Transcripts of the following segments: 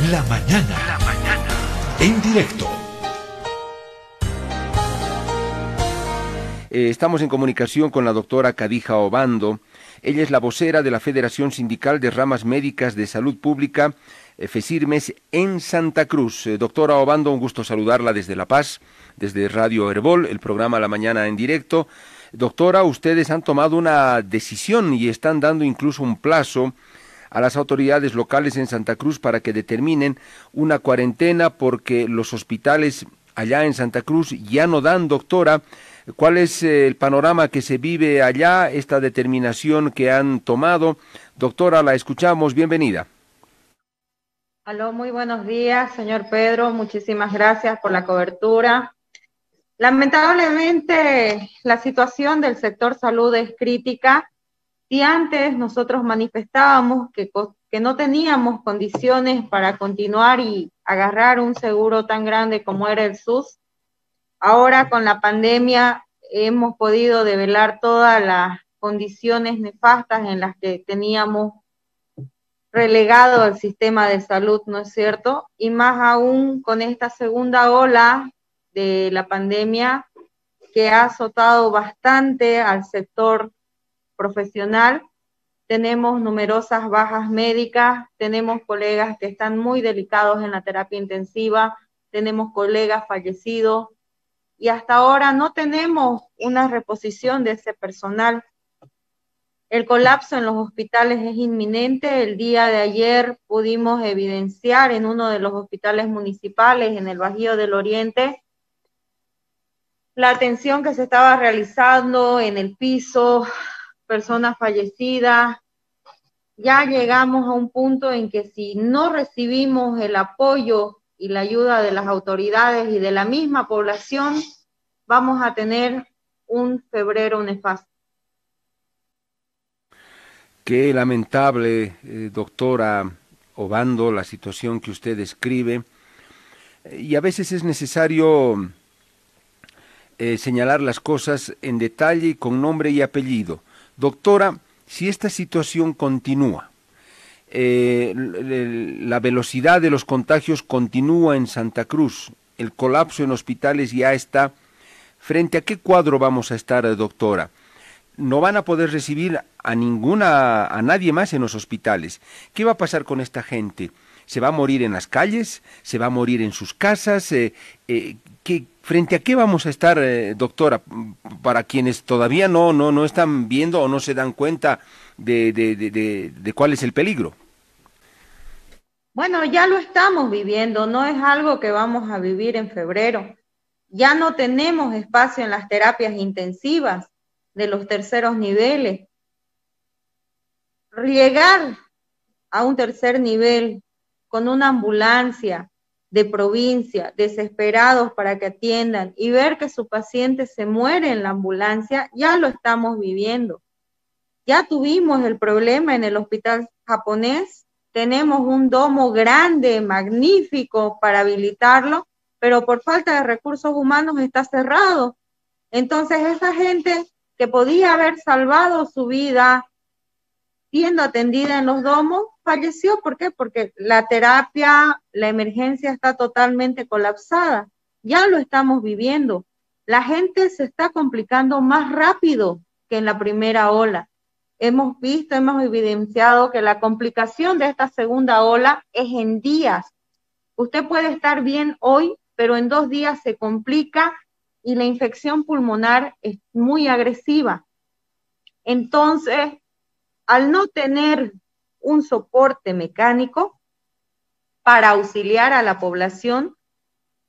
La mañana. La mañana. En directo. Eh, estamos en comunicación con la doctora Cadija Obando. Ella es la vocera de la Federación Sindical de Ramas Médicas de Salud Pública, eh, FESIRMES, en Santa Cruz. Eh, doctora Obando, un gusto saludarla desde La Paz, desde Radio Herbol, el programa La Mañana en directo. Doctora, ustedes han tomado una decisión y están dando incluso un plazo a las autoridades locales en Santa Cruz para que determinen una cuarentena porque los hospitales allá en Santa Cruz ya no dan, doctora. ¿Cuál es eh, el panorama que se vive allá, esta determinación que han tomado? Doctora, la escuchamos, bienvenida. Aló, muy buenos días, señor Pedro, muchísimas gracias por la cobertura. Lamentablemente, la situación del sector salud es crítica si antes nosotros manifestábamos que, no teníamos condiciones para continuar y agarrar un seguro tan grande como era el SUS, ahora con la pandemia hemos podido develar todas las condiciones nefastas en las que teníamos relegado al sistema de salud, ¿no es cierto? Y más aún con esta segunda ola de la pandemia que ha azotado bastante al sector profesional. Tenemos numerosas bajas médicas, tenemos colegas que están muy delicados en la terapia intensiva, tenemos colegas fallecidos y hasta ahora no tenemos una reposición de ese personal. El colapso en los hospitales es inminente. El día de ayer pudimos evidenciar en uno de los hospitales municipales en el Bajío del Oriente la atención que se estaba realizando en el piso, personas fallecidas. Ya llegamos a un punto en que si no recibimos el apoyo y la ayuda de las autoridades y de la misma población, vamos a tener un febrero nefasto. Qué lamentable, eh, doctora Obando, la situación que usted describe. Y a veces es necesario eh, señalar las cosas en detalle con nombre y apellido. Doctora, si esta situación continúa, eh, la velocidad de los contagios continúa en Santa Cruz, el colapso en hospitales ya está, ¿frente a qué cuadro vamos a estar, doctora? No van a poder recibir a ninguna, a nadie más en los hospitales. ¿Qué va a pasar con esta gente? ¿Se va a morir en las calles? ¿Se va a morir en sus casas? Eh, eh, ¿qué, ¿Frente a qué vamos a estar, eh, doctora? Para quienes todavía no, no, no están viendo o no se dan cuenta de, de, de, de cuál es el peligro. Bueno, ya lo estamos viviendo, no es algo que vamos a vivir en febrero. Ya no tenemos espacio en las terapias intensivas de los terceros niveles. Llegar a un tercer nivel con una ambulancia, de provincia, desesperados para que atiendan y ver que su paciente se muere en la ambulancia, ya lo estamos viviendo. Ya tuvimos el problema en el hospital japonés, tenemos un domo grande, magnífico para habilitarlo, pero por falta de recursos humanos está cerrado. Entonces esa gente que podía haber salvado su vida siendo atendida en los domos, falleció. ¿Por qué? Porque la terapia, la emergencia está totalmente colapsada. Ya lo estamos viviendo. La gente se está complicando más rápido que en la primera ola. Hemos visto, hemos evidenciado que la complicación de esta segunda ola es en días. Usted puede estar bien hoy, pero en dos días se complica y la infección pulmonar es muy agresiva. Entonces, al no tener un soporte mecánico para auxiliar a la población,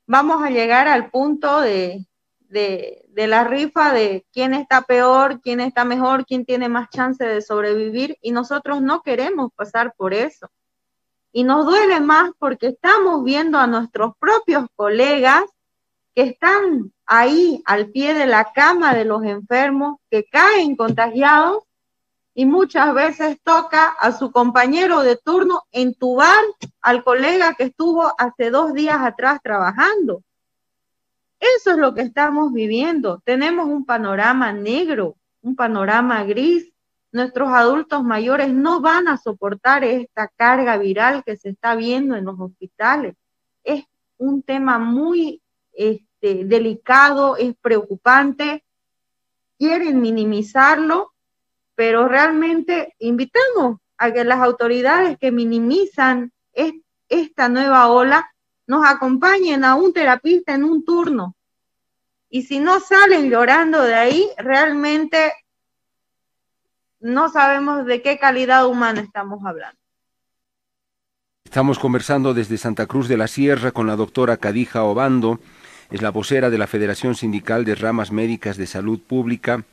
vamos a llegar al punto de, de, la rifa de quién está peor, quién está mejor, quién tiene más chance de sobrevivir y nosotros no queremos pasar por eso. Y nos duele más porque estamos viendo a nuestros propios colegas que están ahí al pie de la cama de los enfermos, que caen contagiados y muchas veces toca a su compañero de turno entubar al colega que estuvo hace dos días atrás trabajando. Eso es lo que estamos viviendo. Tenemos un panorama negro, un panorama gris nuestros adultos mayores no van a soportar esta carga viral que se está viendo en los hospitales. Es un tema muy este, delicado, es preocupante, quieren minimizarlo, pero realmente invitamos a que las autoridades que minimizan esta nueva ola nos acompañen a un terapista en un turno. Y si no salen llorando de ahí, realmente no sabemos de qué calidad humana estamos hablando. Estamos conversando desde Santa Cruz de la Sierra con la doctora Cadija Obando, es la vocera de la Federación Sindical de Ramas Médicas de Salud Pública,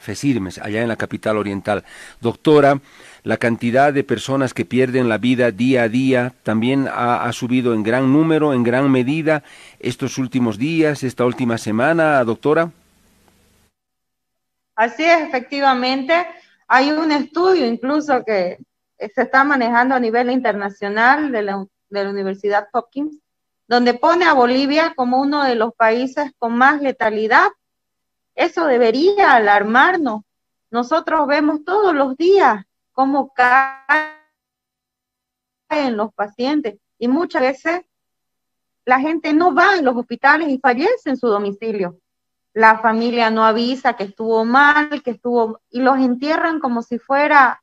FESIRMES, allá en la capital oriental. Doctora, la cantidad de personas que pierden la vida día a día también ha, ha, subido en gran número, en gran medida, estos últimos días, esta última semana, doctora. Así es, efectivamente. Hay un estudio incluso que se está manejando a nivel internacional de la, de la Universidad Hopkins, donde pone a Bolivia como uno de los países con más letalidad. Eso debería alarmarnos. Nosotros vemos todos los días cómo caen los pacientes y muchas veces la gente no va a los hospitales y fallece en su domicilio la familia no avisa que estuvo mal, que estuvo, y los entierran como si fuera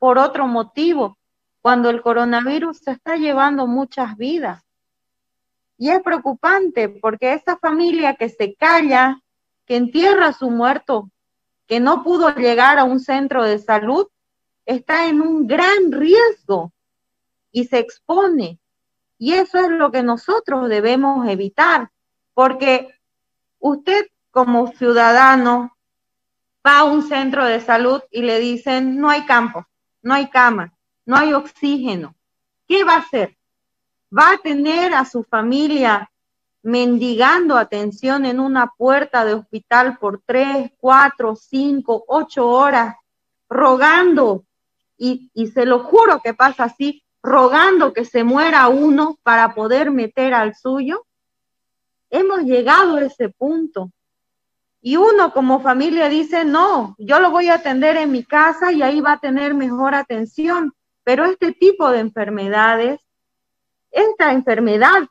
por otro motivo, cuando el coronavirus se está llevando muchas vidas. Y es preocupante porque esa familia que se calla, que entierra a su muerto, que no pudo llegar a un centro de salud, está en un gran riesgo y se expone. Y eso es lo que nosotros debemos evitar, porque Usted como ciudadano va a un centro de salud y le dicen, no hay campo, no hay cama, no hay oxígeno. ¿Qué va a hacer? ¿Va a tener a su familia mendigando atención en una puerta de hospital por tres, cuatro, cinco, ocho horas, rogando, y, y se lo juro que pasa así, rogando que se muera uno para poder meter al suyo? Hemos llegado a ese punto. Y uno como familia dice, no, yo lo voy a atender en mi casa y ahí va a tener mejor atención. Pero este tipo de enfermedades, esta enfermedad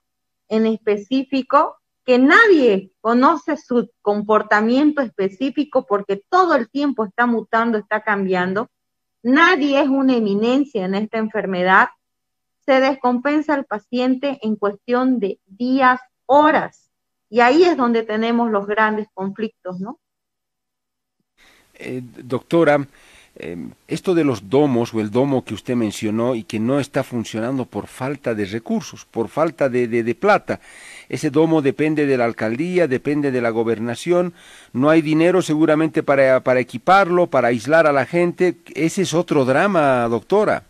en específico, que nadie conoce su comportamiento específico porque todo el tiempo está mutando, está cambiando, nadie es una eminencia en esta enfermedad, se descompensa al paciente en cuestión de días, horas. Y ahí es donde tenemos los grandes conflictos, ¿no? Eh, doctora, eh, esto de los domos o el domo que usted mencionó y que no está funcionando por falta de recursos, por falta de, de, plata. Ese domo depende de la alcaldía, depende de la gobernación, no hay dinero seguramente para, para equiparlo, para aislar a la gente. Ese es otro drama, doctora.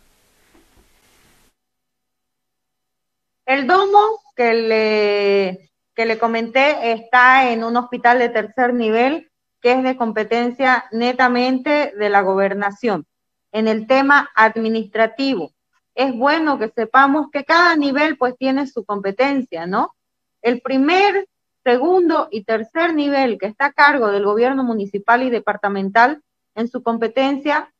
El domo que le que le comenté está en un hospital de tercer nivel que es de competencia netamente de la gobernación. En el tema administrativo, es bueno que sepamos que cada nivel pues tiene su competencia, ¿no? El primer, segundo y tercer nivel que está a cargo del gobierno municipal y departamental en su competencia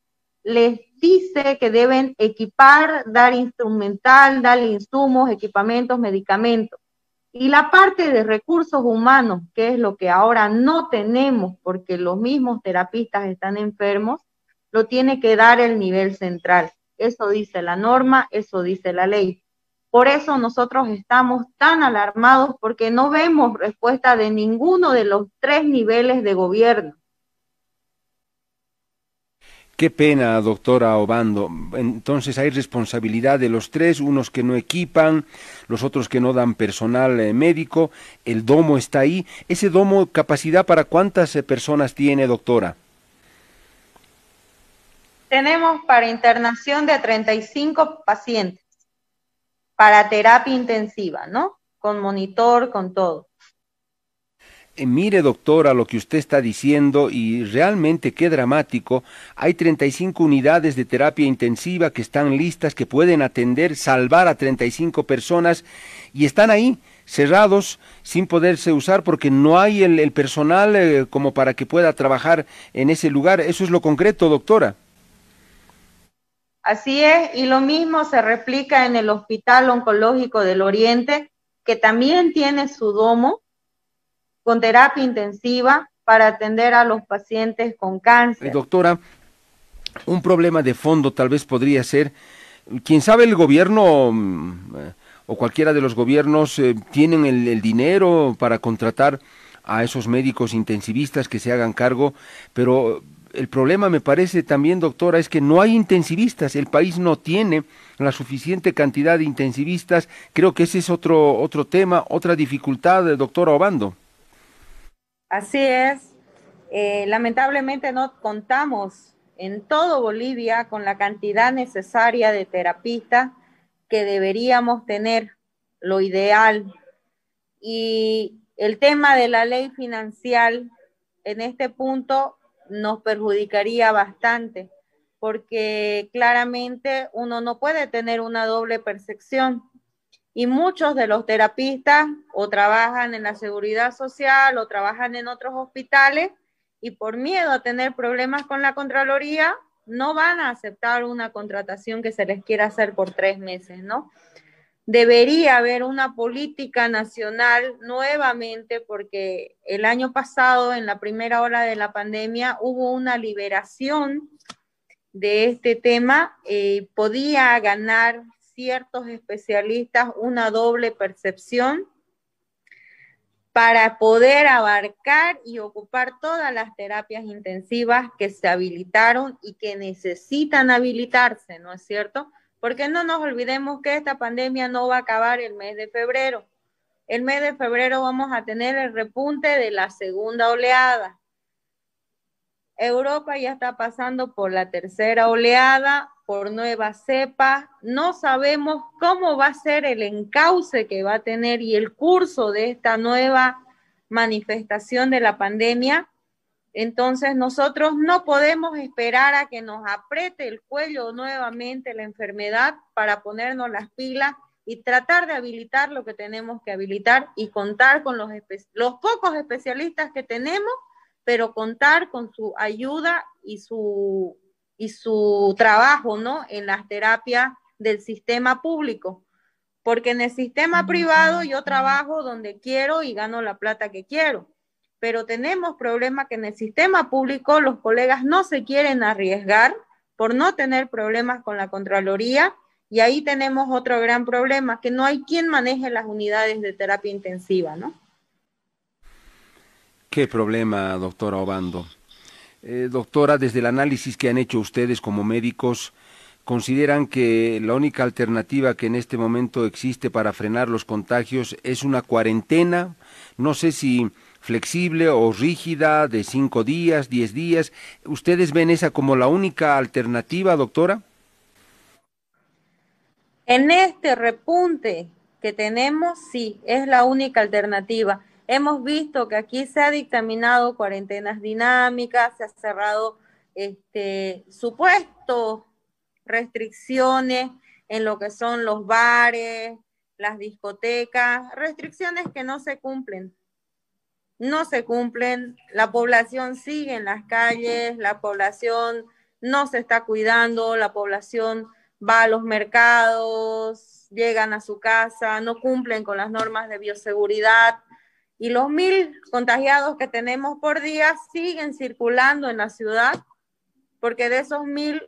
les dice que deben equipar, dar instrumental, dar insumos, equipamientos, medicamentos. Y la parte de recursos humanos, que es lo que ahora no tenemos porque los mismos terapistas están enfermos, lo tiene que dar el nivel central. Eso dice la norma, eso dice la ley. Por eso nosotros estamos tan alarmados porque no vemos respuesta de ninguno de los tres niveles de gobierno. Qué pena, doctora Obando. Entonces hay responsabilidad de los tres, unos que no equipan, los otros que no dan personal eh, médico. El domo está ahí. ¿Ese domo capacidad para cuántas eh, personas tiene, doctora? Tenemos para internación de 35 pacientes, para terapia intensiva, ¿no? Con monitor, con todo. Eh, mire doctora lo que usted está diciendo y realmente qué dramático. Hay 35 unidades de terapia intensiva que están listas, que pueden atender, salvar a 35 personas y están ahí cerrados sin poderse usar porque no hay el, personal eh, como para que pueda trabajar en ese lugar. Eso es lo concreto, doctora. Así es, y lo mismo se replica en el Hospital Oncológico del Oriente, que también tiene su domo con terapia intensiva para atender a los pacientes con cáncer. doctora, un problema de fondo tal vez podría ser, quién sabe el gobierno mm, o cualquiera de los gobiernos eh, tienen el, dinero para contratar a esos médicos intensivistas que se hagan cargo, pero el problema me parece también, doctora, es que no hay intensivistas, el país no tiene la suficiente cantidad de intensivistas, creo que ese es otro, otro tema, otra dificultad, doctora Obando. Así es, eh, lamentablemente no contamos en todo Bolivia con la cantidad necesaria de terapistas que deberíamos tener, lo ideal. Y el tema de la ley financiera en este punto nos perjudicaría bastante, porque claramente uno no puede tener una doble percepción. Y muchos de los terapistas o trabajan en la seguridad social o trabajan en otros hospitales y por miedo a tener problemas con la Contraloría, no van a aceptar una contratación que se les quiera hacer por tres meses, ¿no? Debería haber una política nacional nuevamente porque el año pasado, en la primera ola de la pandemia, hubo una liberación de este tema. Eh, podía ganar ciertos especialistas una doble percepción para poder abarcar y ocupar todas las terapias intensivas que se habilitaron y que necesitan habilitarse, ¿no es cierto? Porque no nos olvidemos que esta pandemia no va a acabar el mes de febrero. El mes de febrero vamos a tener el repunte de la segunda oleada. Europa ya está pasando por la tercera oleada, por nueva cepa. No sabemos cómo va a ser el encauce que va a tener y el curso de esta nueva manifestación de la pandemia. Entonces nosotros no podemos esperar a que nos apriete el cuello nuevamente la enfermedad para ponernos las pilas y tratar de habilitar lo que tenemos que habilitar y contar con los, los pocos especialistas que tenemos, pero contar con su ayuda y su y su trabajo, ¿no? En las terapias del sistema público. Porque en el sistema privado yo trabajo donde quiero y gano la plata que quiero. Pero tenemos problemas que en el sistema público los colegas no se quieren arriesgar por no tener problemas con la Contraloría. Y ahí tenemos otro gran problema, que no hay quien maneje las unidades de terapia intensiva, ¿no? ¿Qué problema, doctora Obando? Eh, doctora, desde el análisis que han hecho ustedes como médicos, ¿consideran que la única alternativa que en este momento existe para frenar los contagios es una cuarentena? No sé si flexible o rígida, de cinco días, diez días. ¿Ustedes ven esa como la única alternativa, doctora? En este repunte que tenemos, sí, es la única alternativa. Hemos visto que aquí se ha dictaminado cuarentenas dinámicas, se ha cerrado este, supuestos restricciones en lo que son los bares, las discotecas, restricciones que no se cumplen. No se cumplen, la población sigue en las calles, la población no se está cuidando, la población va a los mercados, llegan a su casa, no cumplen con las normas de bioseguridad, y los mil contagiados que tenemos por día siguen circulando en la ciudad, porque de esos mil,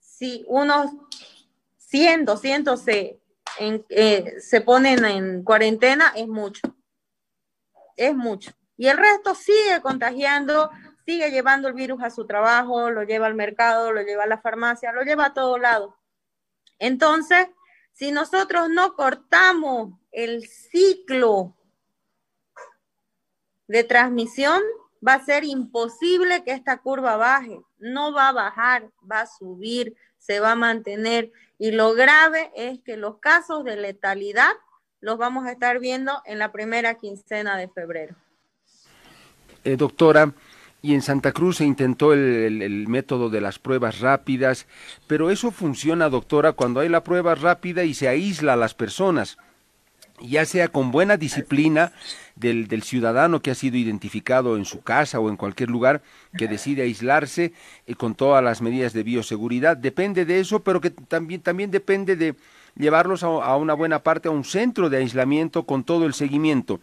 si unos 100, 200 se, eh, se ponen en cuarentena, es mucho. Es mucho. Y el resto sigue contagiando, sigue llevando el virus a su trabajo, lo lleva al mercado, lo lleva a la farmacia, lo lleva a todo lado. Entonces, si nosotros no cortamos el ciclo de transmisión, va a ser imposible que esta curva baje. No va a bajar, va a subir, se va a mantener. Y lo grave es que los casos de letalidad los vamos a estar viendo en la primera quincena de febrero. Eh, doctora, y en Santa Cruz se intentó el, el, método de las pruebas rápidas, pero eso funciona, doctora, cuando hay la prueba rápida y se aísla a las personas. Ya sea con buena disciplina del, del, ciudadano que ha sido identificado en su casa o en cualquier lugar que decide aislarse y con todas las medidas de bioseguridad. Depende de eso, pero que también, también depende de llevarlos a, a una buena parte a un centro de aislamiento con todo el seguimiento.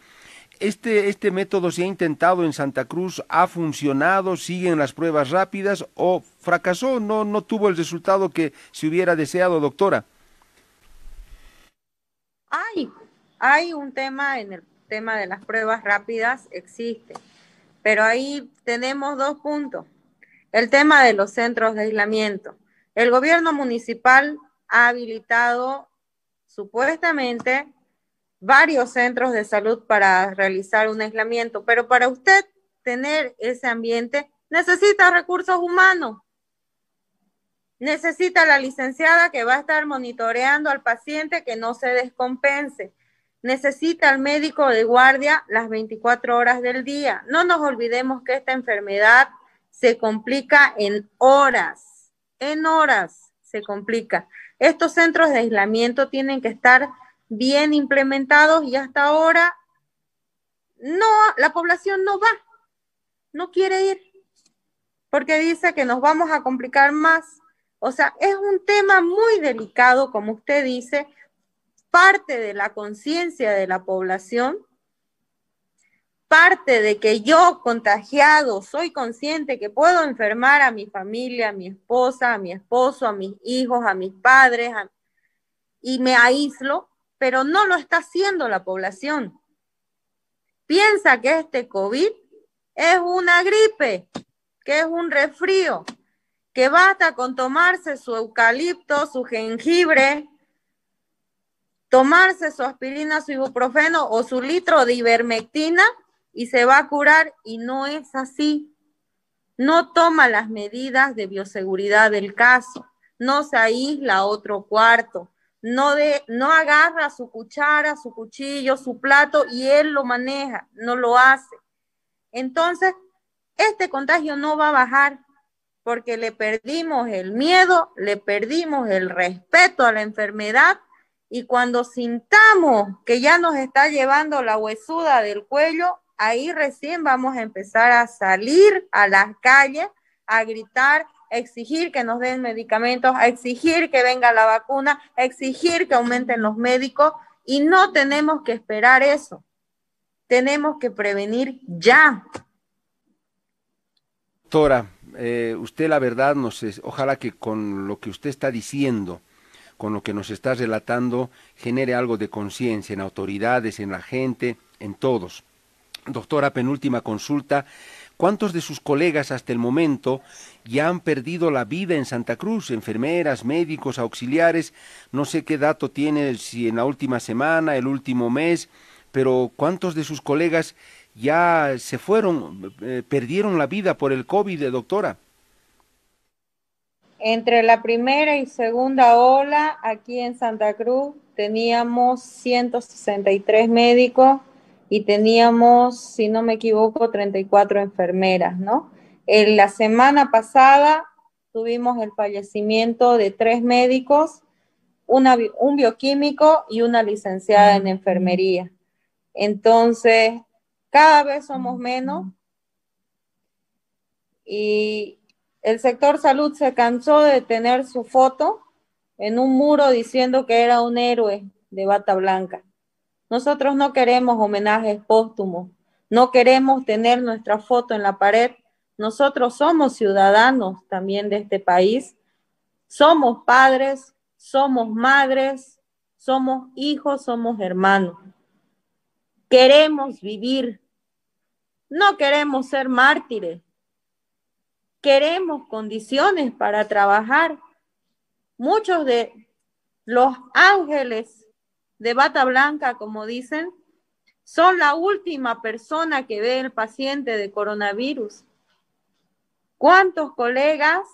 Este, este método se ha intentado en Santa Cruz, ha funcionado, siguen las pruebas rápidas o fracasó, no, no tuvo el resultado que se hubiera deseado, doctora. Hay, hay un tema en el tema de las pruebas rápidas, existe, pero ahí tenemos dos puntos. El tema de los centros de aislamiento. El gobierno municipal ha habilitado supuestamente varios centros de salud para realizar un aislamiento, pero para usted tener ese ambiente necesita recursos humanos. Necesita la licenciada que va a estar monitoreando al paciente que no se descompense. Necesita al médico de guardia las 24 horas del día. No nos olvidemos que esta enfermedad se complica en horas, en horas se complica. Estos centros de aislamiento tienen que estar bien implementados y hasta ahora no, la población no va, no quiere ir, porque dice que nos vamos a complicar más. O sea, es un tema muy delicado, como usted dice, parte de la conciencia de la población, parte de que yo contagiado soy consciente que puedo enfermar a mi familia, a mi esposa, a mi esposo, a mis hijos, a mis padres, y me aíslo, pero no lo está haciendo la población. Piensa que este COVID es una gripe, que es un resfrío, que basta con tomarse su eucalipto, su jengibre, tomarse su aspirina, su ibuprofeno o su litro de ivermectina y se va a curar y no es así. No toma las medidas de bioseguridad del caso, no se aísla a otro cuarto, no, de, no agarra su cuchara, su cuchillo, su plato y él lo maneja, no lo hace. Entonces, este contagio no va a bajar porque le perdimos el miedo, le perdimos el respeto a la enfermedad y cuando sintamos que ya nos está llevando la huesuda del cuello, ahí recién vamos a empezar a salir a las calles a gritar exigir que nos den medicamentos, a exigir que venga la vacuna, a exigir que aumenten los médicos y no tenemos que esperar eso. Tenemos que prevenir ya. Doctora, eh, usted la verdad nos ojalá que con lo que usted está diciendo, con lo que nos está relatando, genere algo de conciencia en autoridades, en la gente, en todos. Doctora, penúltima consulta. ¿Cuántos de sus colegas hasta el momento ya han perdido la vida en Santa Cruz? Enfermeras, médicos, auxiliares. No sé qué dato tiene, si en la última semana, el último mes, pero ¿cuántos de sus colegas ya se fueron, eh, perdieron la vida por el COVID, doctora? Entre la primera y segunda ola, aquí en Santa Cruz, teníamos 163 médicos y teníamos, si no me equivoco, 34 enfermeras, ¿no? En la semana pasada tuvimos el fallecimiento de tres médicos, un bioquímico y una licenciada en enfermería. Entonces, cada vez somos menos y el sector salud se cansó de tener su foto en un muro diciendo que era un héroe de bata blanca. Nosotros no queremos homenajes póstumos, no queremos tener nuestra foto en la pared. Nosotros somos ciudadanos también de este país, somos padres, somos madres, somos hijos, somos hermanos. Queremos vivir, no queremos ser mártires, queremos condiciones para trabajar. Muchos de los ángeles de bata blanca, como dicen, son la última persona que ve el paciente de coronavirus. ¿Cuántos colegas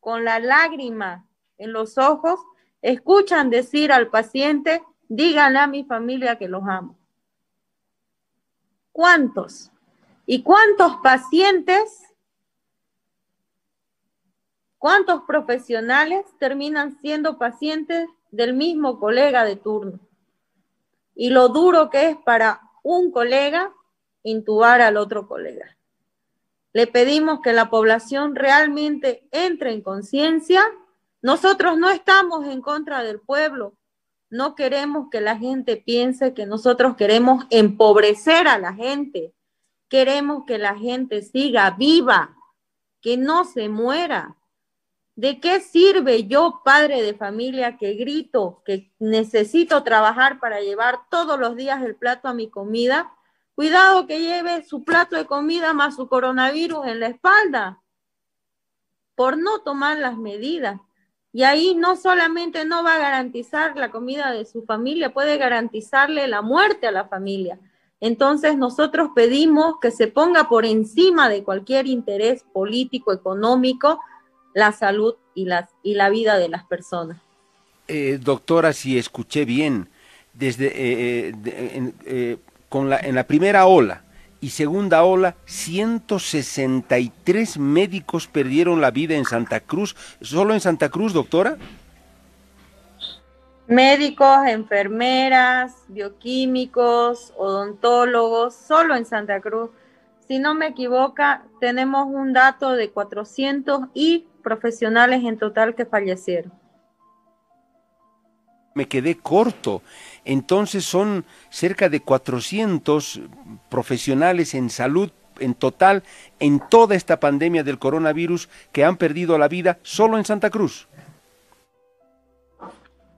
con la lágrima en los ojos escuchan decir al paciente, díganle a mi familia que los amo? ¿Cuántos? ¿Y cuántos pacientes, cuántos profesionales terminan siendo pacientes del mismo colega de turno? y lo duro que es para un colega intubar al otro colega. Le pedimos que la población realmente entre en conciencia. Nosotros no estamos en contra del pueblo. No queremos que la gente piense que nosotros queremos empobrecer a la gente. Queremos que la gente siga viva, que no se muera. ¿De qué sirve yo, padre de familia, que grito, que necesito trabajar para llevar todos los días el plato a mi comida? Cuidado que lleve su plato de comida más su coronavirus en la espalda por no tomar las medidas. Y ahí no solamente no va a garantizar la comida de su familia, puede garantizarle la muerte a la familia. Entonces nosotros pedimos que se ponga por encima de cualquier interés político, económico, la salud y, las, y la vida de las personas. Eh, doctora, si escuché bien, desde eh, eh, con la, en la primera ola y segunda ola, 163 médicos perdieron la vida en Santa Cruz. ¿Solo en Santa Cruz, doctora? Médicos, enfermeras, bioquímicos, odontólogos, solo en Santa Cruz. Si no me equivoco, tenemos un dato de 400 y profesionales en total que fallecieron. Me quedé corto. Entonces son cerca de 400 profesionales en salud en total en toda esta pandemia del coronavirus que han perdido la vida solo en Santa Cruz.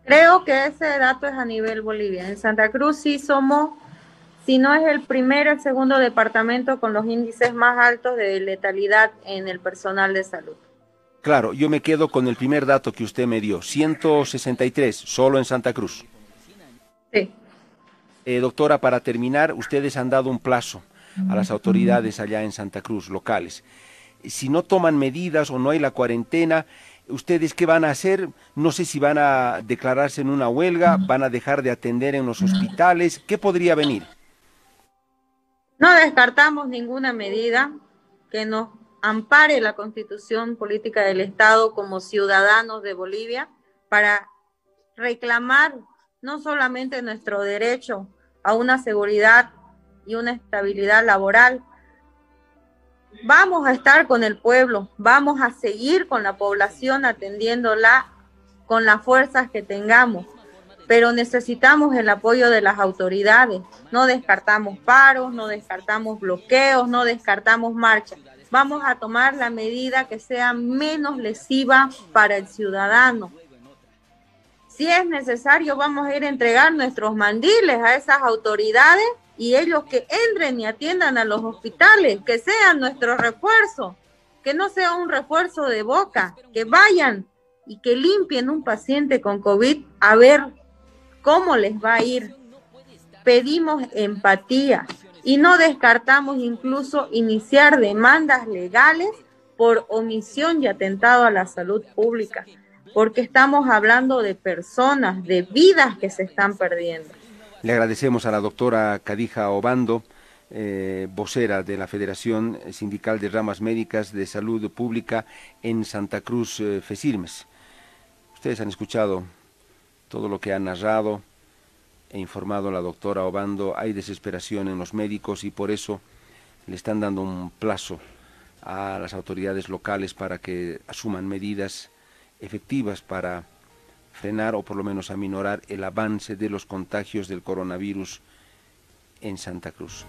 Creo que ese dato es a nivel Bolivia. En Santa Cruz sí somos, si no es el primer, el segundo departamento con los índices más altos de letalidad en el personal de salud. Claro, yo me quedo con el primer dato que usted me dio, 163, solo en Santa Cruz. Sí. Eh, doctora, para terminar, ustedes han dado un plazo a las autoridades allá en Santa Cruz, locales. Si no toman medidas o no hay la cuarentena, ¿ustedes qué van a hacer? No sé si van a declararse en una huelga, van a dejar de atender en los hospitales. ¿Qué podría venir? No descartamos ninguna medida que nos ampare la constitución política del Estado como ciudadanos de Bolivia para reclamar no solamente nuestro derecho a una seguridad y una estabilidad laboral, vamos a estar con el pueblo, vamos a seguir con la población atendiéndola con las fuerzas que tengamos, pero necesitamos el apoyo de las autoridades. No descartamos paros, no descartamos bloqueos, no descartamos marchas vamos a tomar la medida que sea menos lesiva para el ciudadano. Si es necesario, vamos a ir a entregar nuestros mandiles a esas autoridades y ellos que entren y atiendan a los hospitales, que sean nuestro refuerzo, que no sea un refuerzo de boca, que vayan y que limpien un paciente con COVID a ver cómo les va a ir. Pedimos empatía, y no descartamos incluso iniciar demandas legales por omisión y atentado a la salud pública, porque estamos hablando de personas, de vidas que se están perdiendo. Le agradecemos a la doctora Cadija Obando, eh, vocera de la Federación Sindical de Ramas Médicas de Salud Pública en Santa Cruz, eh, Fesilmes. Ustedes han escuchado todo lo que ha narrado, he informado la doctora Obando, hay desesperación en los médicos y por eso le están dando un plazo a las autoridades locales para que asuman medidas efectivas para frenar o por lo menos aminorar el avance de los contagios del coronavirus en Santa Cruz.